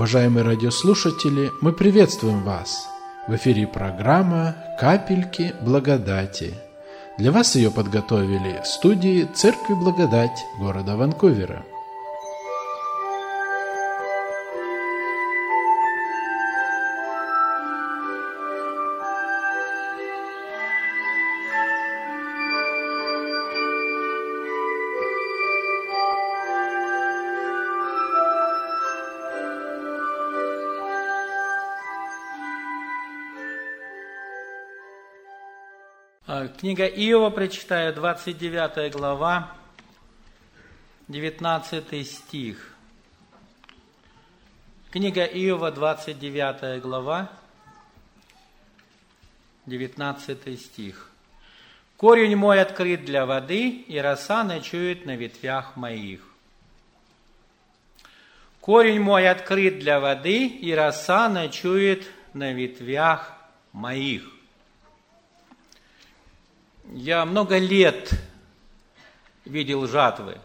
Уважаемые радиослушатели, мы приветствуем вас. В эфире программа «Капельки благодати». Для вас ее подготовили в студии Церкви Благодать города Ванкувера – Книга Иова, прочитаю, 29 глава, 19 стих. Книга Иова, 29 глава, 19 стих. «Корень мой открыт для воды, и роса ночует на ветвях моих». Корень мой открыт для воды, и роса ночует на ветвях моих. Я много лет видел жатвы,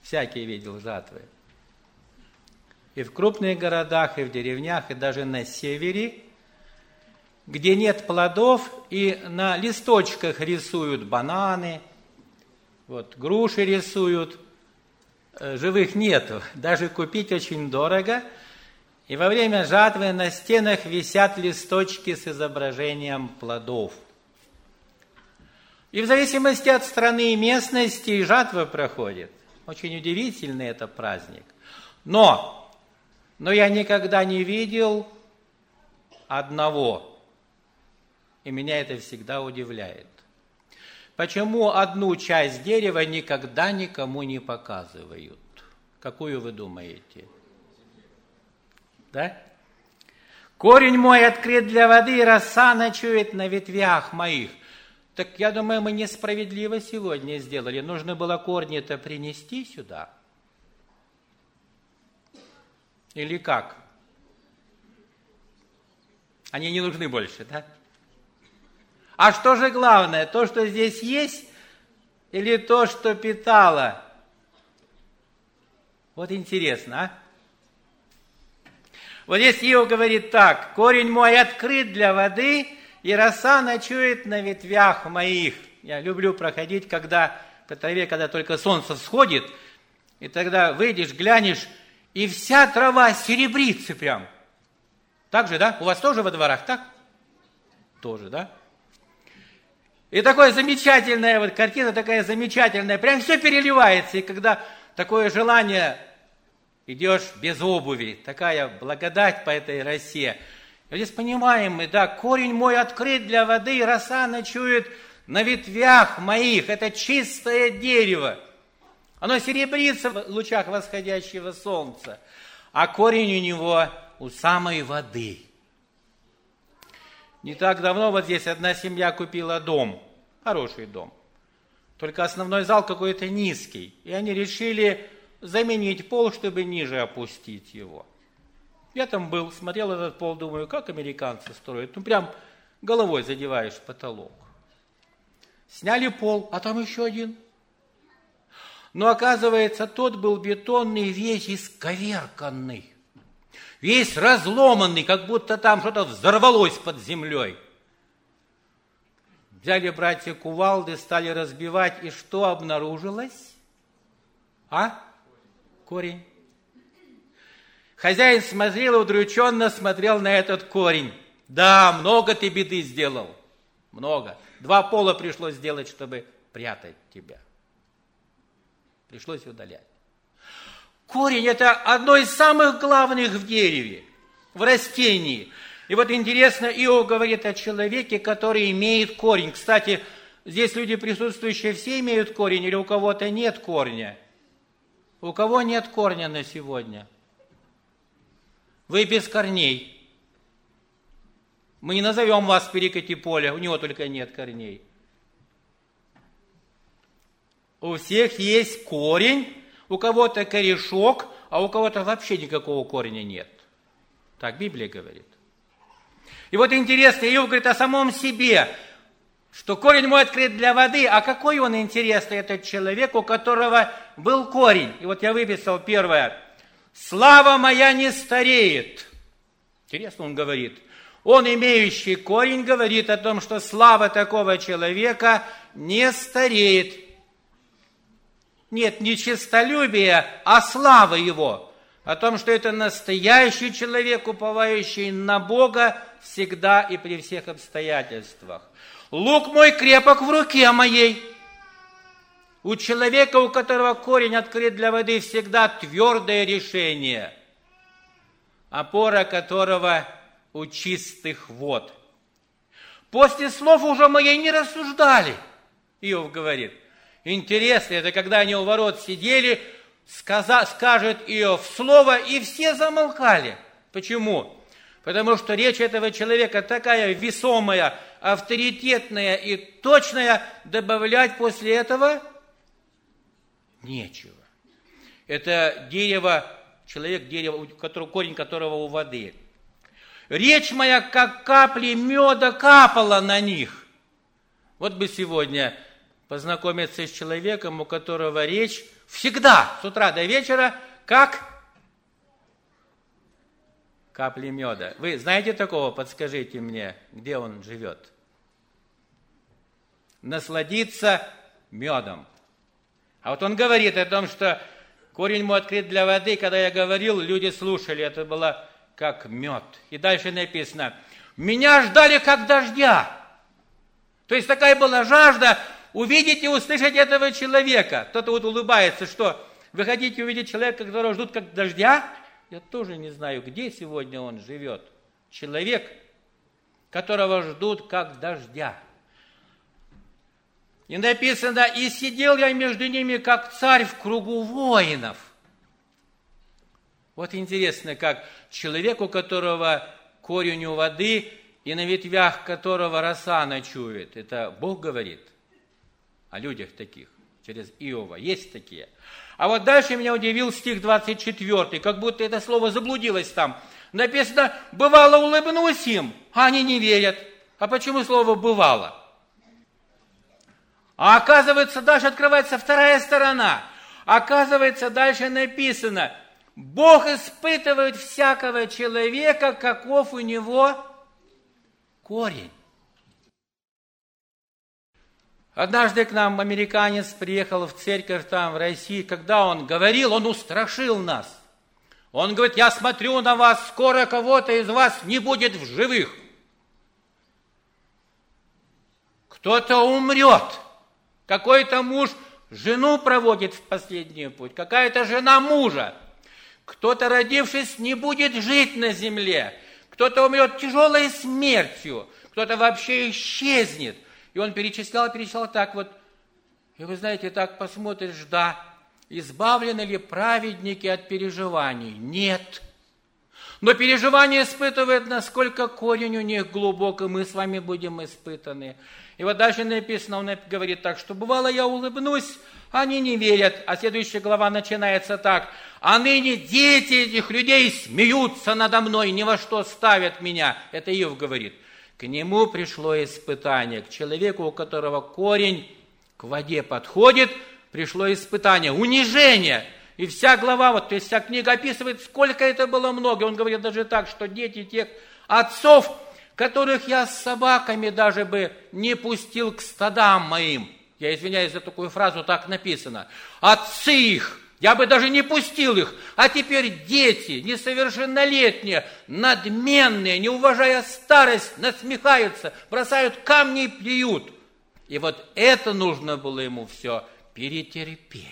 всякие видел жатвы. И в крупных городах, и в деревнях, и даже на севере, где нет плодов, и на листочках рисуют бананы, вот, груши рисуют, э, живых нету, даже купить очень дорого. И во время жатвы на стенах висят листочки с изображением плодов – и в зависимости от страны и местности жатва проходит. Очень удивительный это праздник. Но, но я никогда не видел одного. И меня это всегда удивляет. Почему одну часть дерева никогда никому не показывают? Какую вы думаете? Да? Корень мой открыт для воды, и роса ночует на ветвях моих. Так я думаю, мы несправедливо сегодня сделали. Нужно было корни-то принести сюда. Или как? Они не нужны больше, да? А что же главное? То, что здесь есть, или то, что питало? Вот интересно, а? Вот здесь Иов говорит так, корень мой открыт для воды, и роса ночует на ветвях моих. Я люблю проходить, когда по траве, когда только солнце всходит, и тогда выйдешь, глянешь, и вся трава серебрится прям. Так же, да? У вас тоже во дворах так? Тоже, да? И такая замечательная вот картина, такая замечательная, прям все переливается, и когда такое желание, идешь без обуви, такая благодать по этой росе – Здесь понимаем мы, да, корень мой открыт для воды, роса ночует на ветвях моих. Это чистое дерево. Оно серебрится в лучах восходящего солнца. А корень у него у самой воды. Не так давно вот здесь одна семья купила дом, хороший дом. Только основной зал какой-то низкий. И они решили заменить пол, чтобы ниже опустить его. Я там был, смотрел этот пол, думаю, как американцы строят. Ну, прям головой задеваешь потолок. Сняли пол, а там еще один. Но оказывается, тот был бетонный, весь исковерканный. Весь разломанный, как будто там что-то взорвалось под землей. Взяли братья кувалды, стали разбивать, и что обнаружилось? А? Корень. Хозяин смотрел и удрученно смотрел на этот корень. Да, много ты беды сделал. Много. Два пола пришлось сделать, чтобы прятать тебя. Пришлось удалять. Корень – это одно из самых главных в дереве, в растении. И вот интересно, Иов говорит о человеке, который имеет корень. Кстати, здесь люди присутствующие все имеют корень или у кого-то нет корня? У кого нет корня на сегодня – вы без корней. Мы не назовем вас перекати поля, у него только нет корней. У всех есть корень, у кого-то корешок, а у кого-то вообще никакого кореня нет. Так Библия говорит. И вот интересно, Иов говорит о самом себе, что корень мой открыт для воды, а какой он интересный, этот человек, у которого был корень. И вот я выписал первое. Слава моя не стареет. Интересно он говорит. Он, имеющий корень, говорит о том, что слава такого человека не стареет. Нет, не честолюбие, а слава его. О том, что это настоящий человек, уповающий на Бога всегда и при всех обстоятельствах. Лук мой крепок в руке моей. У человека, у которого корень открыт для воды, всегда твердое решение, опора которого у чистых вод. После слов уже моей не рассуждали, Иов говорит. Интересно, это когда они у ворот сидели, сказа, скажет Иов слово, и все замолкали. Почему? Потому что речь этого человека такая весомая, авторитетная и точная, добавлять после этого нечего. Это дерево, человек, дерево, корень которого у воды. Речь моя, как капли меда, капала на них. Вот бы сегодня познакомиться с человеком, у которого речь всегда, с утра до вечера, как капли меда. Вы знаете такого? Подскажите мне, где он живет. Насладиться медом. А вот он говорит о том, что корень мой открыт для воды. Когда я говорил, люди слушали, это было как мед. И дальше написано, меня ждали как дождя. То есть такая была жажда увидеть и услышать этого человека. Кто-то вот улыбается, что вы хотите увидеть человека, которого ждут как дождя? Я тоже не знаю, где сегодня он живет. Человек, которого ждут как дождя. И написано, и сидел я между ними, как царь в кругу воинов. Вот интересно, как человек, у которого корень у воды, и на ветвях которого роса ночует. Это Бог говорит о людях таких, через Иова. Есть такие. А вот дальше меня удивил стих 24, как будто это слово заблудилось там. Написано, бывало улыбнусь им, а они не верят. А почему слово «бывало»? А оказывается, дальше открывается вторая сторона. Оказывается, дальше написано, Бог испытывает всякого человека, каков у него корень. Однажды к нам американец приехал в церковь там, в России. Когда он говорил, он устрашил нас. Он говорит, я смотрю на вас, скоро кого-то из вас не будет в живых. Кто-то умрет. Какой-то муж жену проводит в последний путь, какая-то жена мужа. Кто-то, родившись, не будет жить на земле. Кто-то умрет тяжелой смертью, кто-то вообще исчезнет. И он перечислял, перечислял так вот. И вы знаете, так посмотришь, да, избавлены ли праведники от переживаний? Нет. Но переживания испытывают, насколько корень у них глубок, и мы с вами будем испытаны. И вот дальше написано, он говорит так, что бывало я улыбнусь, они не верят. А следующая глава начинается так. А ныне дети этих людей смеются надо мной, ни во что ставят меня. Это Иов говорит. К нему пришло испытание, к человеку, у которого корень к воде подходит, пришло испытание, унижение. И вся глава, вот, то есть вся книга описывает, сколько это было много. Он говорит даже так, что дети тех отцов, которых я с собаками даже бы не пустил к стадам моим. Я извиняюсь за такую фразу, так написано. Отцы их, я бы даже не пустил их. А теперь дети, несовершеннолетние, надменные, не уважая старость, насмехаются, бросают камни и плюют. И вот это нужно было ему все перетерпеть.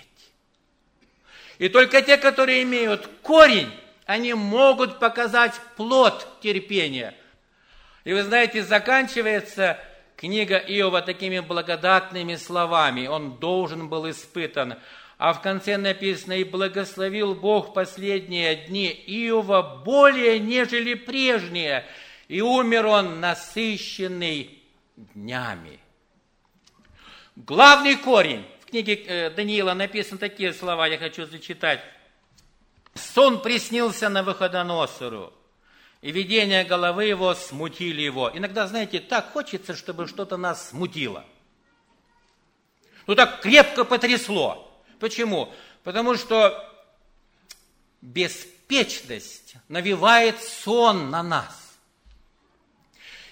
И только те, которые имеют корень, они могут показать плод терпения. И вы знаете, заканчивается книга Иова такими благодатными словами. Он должен был испытан. А в конце написано, и благословил Бог последние дни Иова более, нежели прежние, и умер он насыщенный днями. Главный корень. В книге э, Даниила написаны такие слова, я хочу зачитать. Сон приснился на выходоносору и видение головы его смутили его. Иногда, знаете, так хочется, чтобы что-то нас смутило. Ну так крепко потрясло. Почему? Потому что беспечность навевает сон на нас.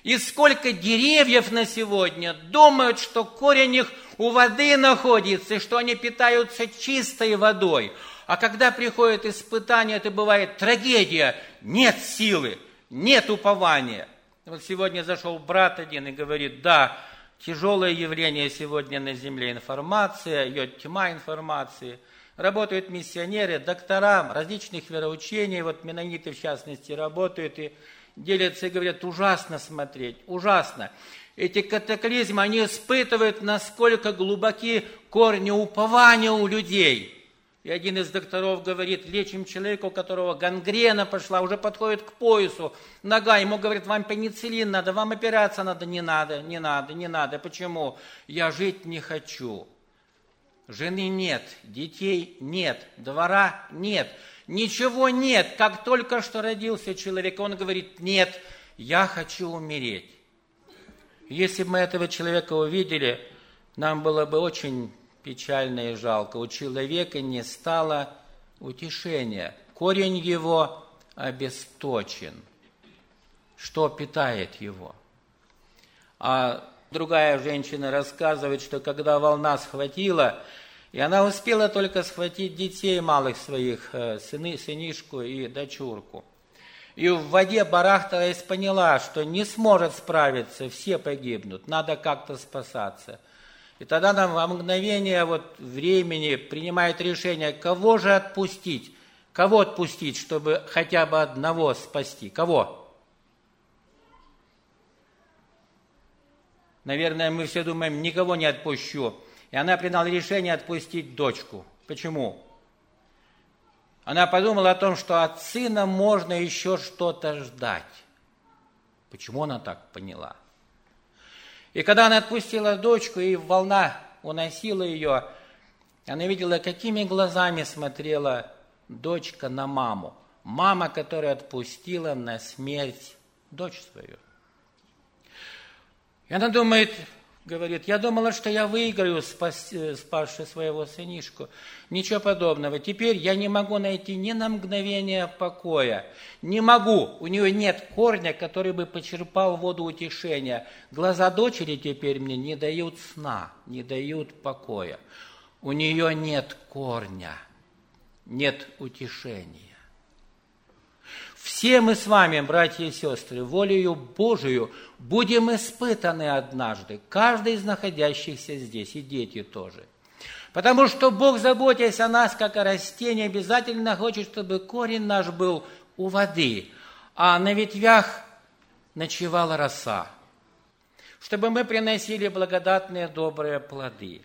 И сколько деревьев на сегодня думают, что корень их у воды находится, и что они питаются чистой водой. А когда приходит испытание, это бывает трагедия, нет силы, нет упования. Вот сегодня зашел брат один и говорит, да, тяжелое явление сегодня на земле, информация, идет тьма информации. Работают миссионеры, доктора различных вероучений, вот менониты в частности работают и делятся и говорят, ужасно смотреть, ужасно. Эти катаклизмы, они испытывают, насколько глубоки корни упования у людей. И один из докторов говорит, лечим человека, у которого гангрена пошла, уже подходит к поясу, нога, ему говорит, вам пенициллин надо, вам операция надо, не надо, не надо, не надо. Почему? Я жить не хочу. Жены нет, детей нет, двора нет, ничего нет. Как только что родился человек, он говорит, нет, я хочу умереть. Если бы мы этого человека увидели, нам было бы очень печально и жалко. У человека не стало утешения. Корень его обесточен. Что питает его? А другая женщина рассказывает, что когда волна схватила, и она успела только схватить детей малых своих, э, сыны, сынишку и дочурку. И в воде барахталась, поняла, что не сможет справиться, все погибнут, надо как-то спасаться – и тогда нам во мгновение вот времени принимает решение, кого же отпустить, кого отпустить, чтобы хотя бы одного спасти. Кого? Наверное, мы все думаем, никого не отпущу. И она приняла решение отпустить дочку. Почему? Она подумала о том, что от сына можно еще что-то ждать. Почему она так поняла? И когда она отпустила дочку, и волна уносила ее, она видела, какими глазами смотрела дочка на маму. Мама, которая отпустила на смерть дочь свою. И она думает, говорит, я думала, что я выиграю, спас, э, спасши своего сынишку. Ничего подобного. Теперь я не могу найти ни на мгновение покоя. Не могу. У нее нет корня, который бы почерпал воду утешения. Глаза дочери теперь мне не дают сна, не дают покоя. У нее нет корня, нет утешения. Все мы с вами, братья и сестры, волею Божию будем испытаны однажды, каждый из находящихся здесь, и дети тоже. Потому что Бог, заботясь о нас, как о растении, обязательно хочет, чтобы корень наш был у воды, а на ветвях ночевала роса, чтобы мы приносили благодатные добрые плоды.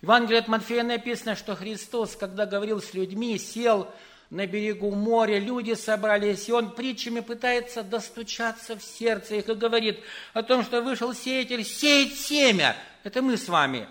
В Евангелии от Матфея написано, что Христос, когда говорил с людьми, сел на берегу моря, люди собрались, и он притчами пытается достучаться в сердце их и говорит о том, что вышел сеятель сеять семя. Это мы с вами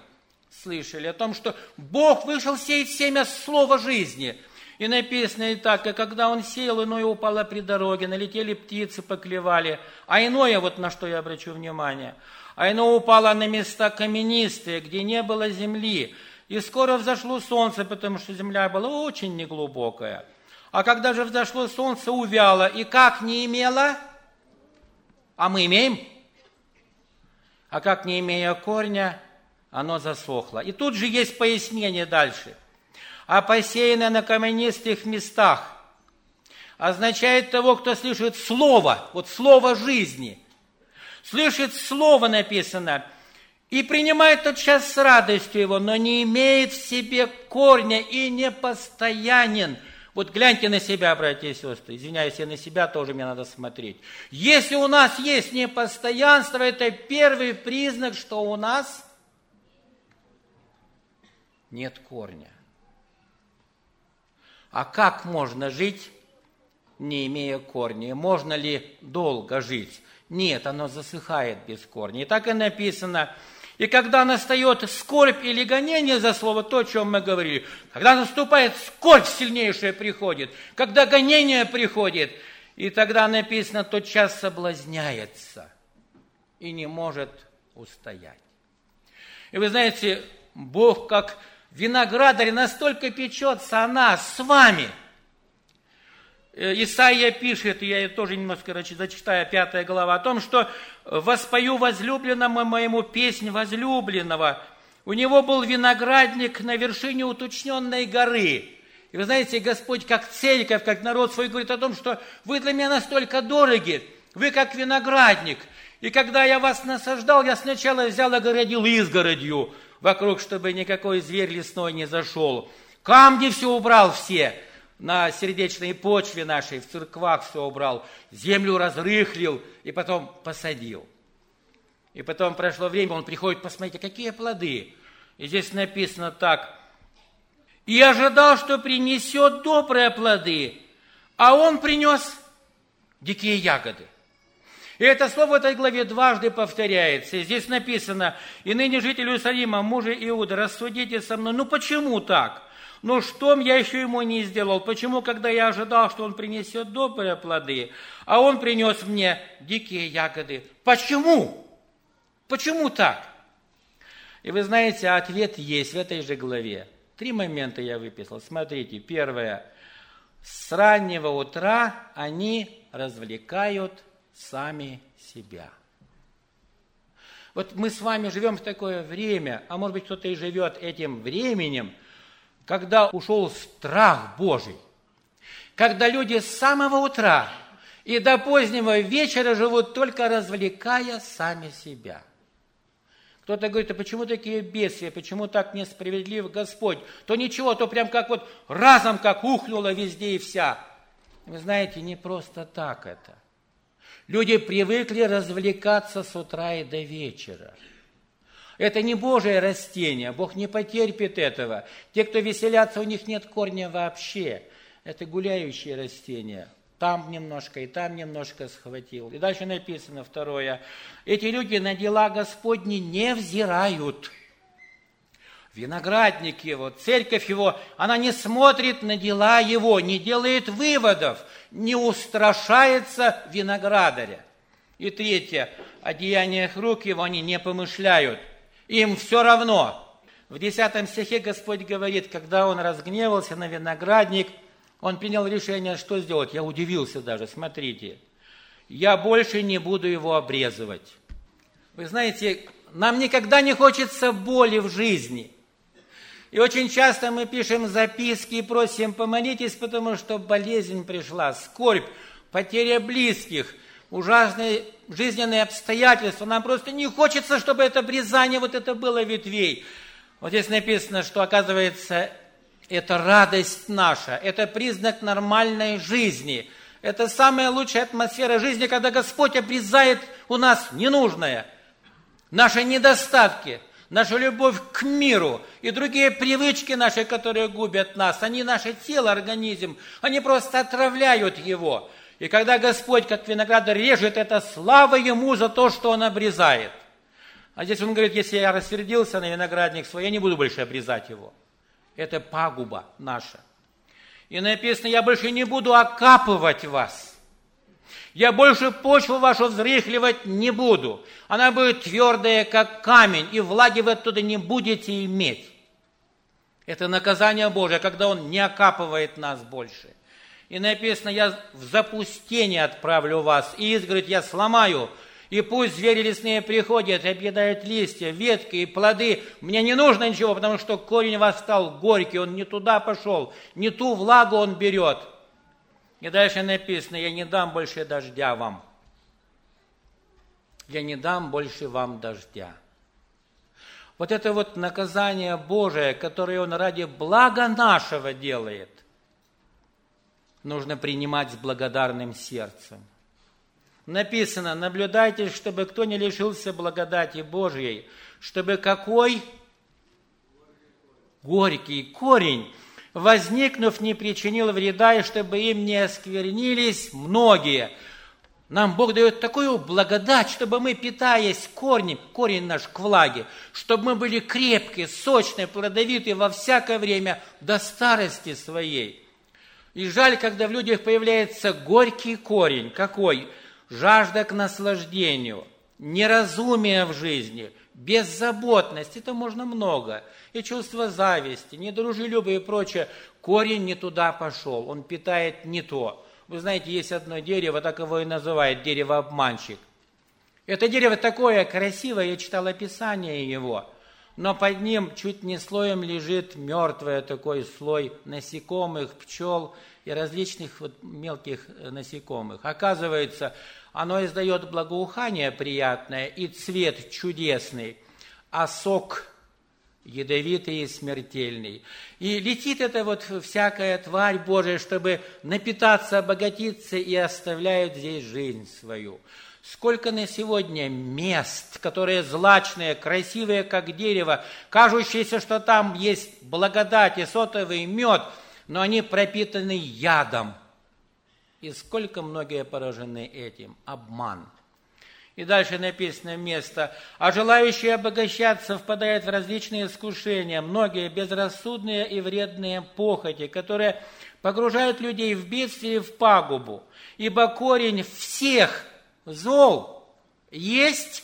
слышали, о том, что Бог вышел сеять семя слова жизни. И написано и так, и когда он сеял, иное упало при дороге, налетели птицы, поклевали. А иное, вот на что я обращу внимание, а иное упало на места каменистые, где не было земли, и скоро взошло солнце, потому что земля была очень неглубокая. А когда же взошло солнце, увяло. И как не имело? А мы имеем? А как не имея корня, оно засохло. И тут же есть пояснение дальше. А посеянное на каменистых местах означает того, кто слышит слово, вот слово жизни. Слышит слово написано – и принимает тот час с радостью его, но не имеет в себе корня и не постоянен. Вот гляньте на себя, братья и сестры. Извиняюсь, я на себя тоже мне надо смотреть. Если у нас есть непостоянство, это первый признак, что у нас нет корня. А как можно жить, не имея корня? Можно ли долго жить? Нет, оно засыхает без корня. И так и написано – и когда настает скорбь или гонение за слово, то, о чем мы говорили, когда наступает скорбь сильнейшая приходит, когда гонение приходит, и тогда написано, тот час соблазняется и не может устоять. И вы знаете, Бог как виноградарь настолько печется о нас с вами. Э, Исаия пишет, я тоже немножко зачитаю, пятая глава, о том, что «воспою возлюбленному моему песнь возлюбленного». У него был виноградник на вершине уточненной горы. И вы знаете, Господь как церковь, как народ свой говорит о том, что вы для меня настолько дороги, вы как виноградник. И когда я вас насаждал, я сначала взял и огородил изгородью вокруг, чтобы никакой зверь лесной не зашел. Камни все убрал все, на сердечной почве нашей, в церквах все убрал, землю разрыхлил и потом посадил. И потом прошло время, он приходит, посмотрите, какие плоды. И здесь написано так. И ожидал, что принесет добрые плоды, а он принес дикие ягоды. И это слово в этой главе дважды повторяется. И здесь написано, и ныне жители Иерусалима, мужи Иуда, рассудите со мной, ну почему так? Но что я еще ему не сделал? Почему, когда я ожидал, что он принесет добрые плоды, а он принес мне дикие ягоды? Почему? Почему так? И вы знаете, ответ есть в этой же главе. Три момента я выписал. Смотрите, первое. С раннего утра они развлекают сами себя. Вот мы с вами живем в такое время, а может быть кто-то и живет этим временем – когда ушел страх Божий, когда люди с самого утра и до позднего вечера живут только развлекая сами себя. Кто-то говорит, а почему такие бедствия, почему так несправедлив Господь? То ничего, то прям как вот разом как ухнуло везде и вся. Вы знаете, не просто так это. Люди привыкли развлекаться с утра и до вечера. Это не Божие растение, Бог не потерпит этого. Те, кто веселятся, у них нет корня вообще. Это гуляющие растения. Там немножко и там немножко схватил. И дальше написано второе. Эти люди на дела Господни не взирают. Виноградник его, церковь его, она не смотрит на дела его, не делает выводов, не устрашается виноградаря. И третье, о деяниях рук его они не помышляют им все равно. В 10 стихе Господь говорит, когда он разгневался на виноградник, он принял решение, что сделать. Я удивился даже, смотрите. Я больше не буду его обрезывать. Вы знаете, нам никогда не хочется боли в жизни. И очень часто мы пишем записки и просим помолитесь, потому что болезнь пришла, скорбь, потеря близких – ужасные жизненные обстоятельства. Нам просто не хочется, чтобы это обрезание вот это было ветвей. Вот здесь написано, что, оказывается, это радость наша, это признак нормальной жизни. Это самая лучшая атмосфера жизни, когда Господь обрезает у нас ненужное, наши недостатки, нашу любовь к миру и другие привычки наши, которые губят нас. Они наше тело, организм, они просто отравляют его. И когда Господь, как виноградар, режет, это слава Ему за то, что Он обрезает. А здесь Он говорит, если я рассердился на виноградник свой, я не буду больше обрезать его. Это пагуба наша. И написано, я больше не буду окапывать вас. Я больше почву вашу взрыхливать не буду. Она будет твердая, как камень, и влаги вы оттуда не будете иметь. Это наказание Божие, когда Он не окапывает нас больше. И написано, я в запустение отправлю вас, и изгородь я сломаю, и пусть звери лесные приходят и объедают листья, ветки и плоды. Мне не нужно ничего, потому что корень вас стал горький, он не туда пошел, не ту влагу он берет. И дальше написано, я не дам больше дождя вам. Я не дам больше вам дождя. Вот это вот наказание Божие, которое Он ради блага нашего делает – нужно принимать с благодарным сердцем. Написано, наблюдайте, чтобы кто не лишился благодати Божьей, чтобы какой горький корень, возникнув, не причинил вреда, и чтобы им не осквернились многие. Нам Бог дает такую благодать, чтобы мы, питаясь корнем, корень наш к влаге, чтобы мы были крепкие, сочные, плодовитые во всякое время до старости своей – и жаль, когда в людях появляется горький корень. Какой? Жажда к наслаждению, неразумие в жизни, беззаботность. Это можно много. И чувство зависти, недружелюбие и прочее. Корень не туда пошел, он питает не то. Вы знаете, есть одно дерево, так его и называют, дерево-обманщик. Это дерево такое красивое, я читал описание его, но под ним чуть не слоем лежит мертвый такой слой насекомых, пчел и различных вот мелких э, насекомых. Оказывается, оно издает благоухание приятное и цвет чудесный, а сок ядовитый и смертельный. И летит эта вот всякая тварь Божия, чтобы напитаться, обогатиться, и оставляет здесь жизнь свою. Сколько на сегодня мест, которые злачные, красивые, как дерево, кажущиеся, что там есть благодать и сотовый мед, но они пропитаны ядом. И сколько многие поражены этим. Обман. И дальше написано место. А желающие обогащаться впадают в различные искушения, многие безрассудные и вредные похоти, которые погружают людей в бедствие и в пагубу. Ибо корень всех зол есть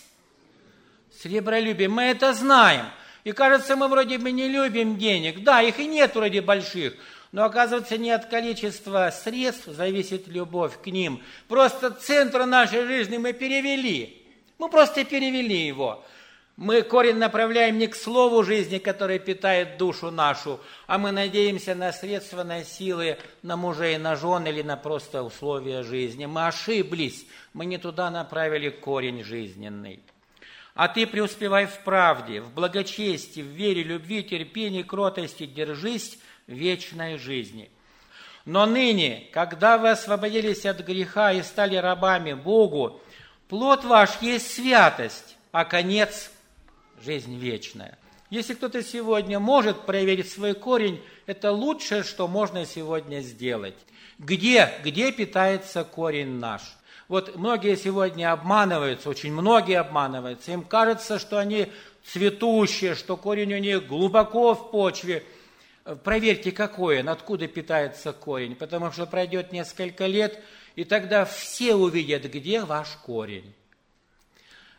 сребролюбие. Мы это знаем. И кажется, мы вроде бы не любим денег. Да, их и нет вроде больших. Но оказывается, не от количества средств зависит любовь к ним. Просто центр нашей жизни мы перевели. Мы просто перевели его. Мы корень направляем не к слову жизни, которое питает душу нашу, а мы надеемся на средства, на силы, на мужей, на жен или на просто условия жизни. Мы ошиблись, мы не туда направили корень жизненный. А ты преуспевай в правде, в благочестии, в вере, любви, терпении, кротости, держись вечной жизни. Но ныне, когда вы освободились от греха и стали рабами Богу, плод ваш есть святость, а конец жизнь вечная. Если кто-то сегодня может проверить свой корень, это лучшее, что можно сегодня сделать. Где, где питается корень наш? Вот многие сегодня обманываются, очень многие обманываются. Им кажется, что они цветущие, что корень у них глубоко в почве. Проверьте, какой он, откуда питается корень, потому что пройдет несколько лет, и тогда все увидят, где ваш корень.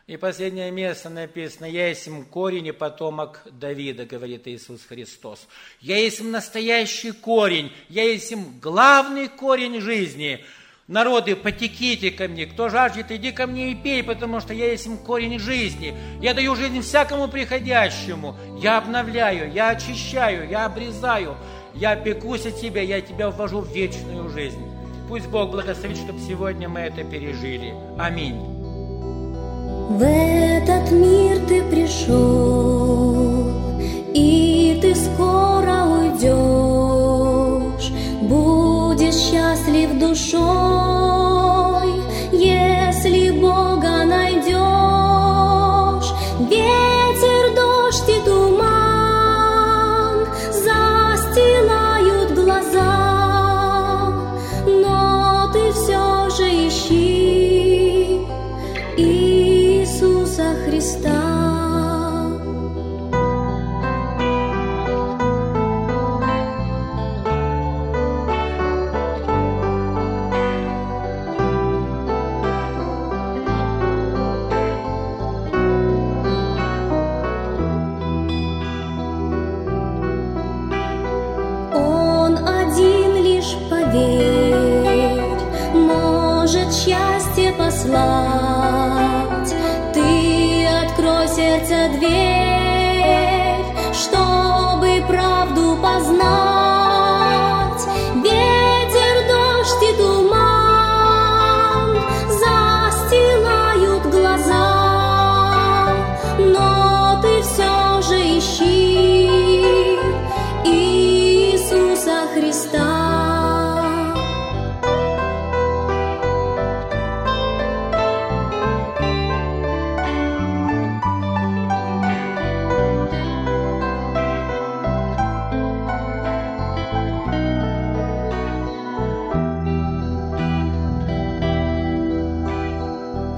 И последнее место написано, «Я есть корень и потомок Давида», говорит Иисус Христос. «Я есть настоящий корень, я есть главный корень жизни». Народы, потеките ко мне, кто жаждет, иди ко мне и пей, потому что я есть корень жизни. Я даю жизнь всякому приходящему. Я обновляю, я очищаю, я обрезаю, я пекусь от тебя, я тебя ввожу в вечную жизнь. Пусть Бог благословит, чтобы сегодня мы это пережили. Аминь. В этот мир ты пришел,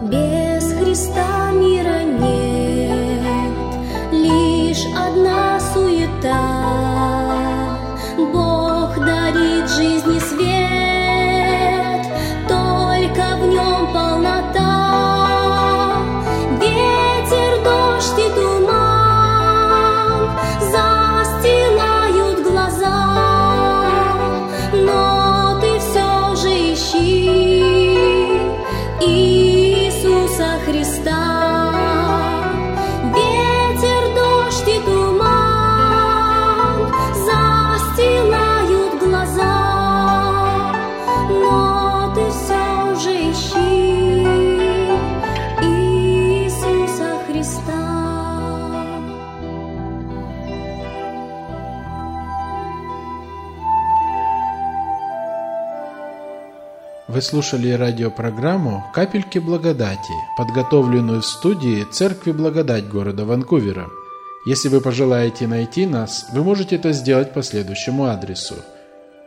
Без Христа Вы слушали радиопрограмму «Капельки благодати», подготовленную в студии Церкви Благодать города Ванкувера. Если вы пожелаете найти нас, вы можете это сделать по следующему адресу.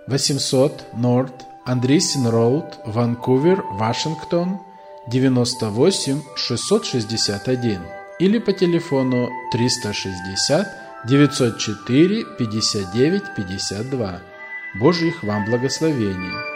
800 North Андрисин Роуд, Ванкувер, Вашингтон, 98 661 или по телефону 360 904 59 52. Божьих вам благословений!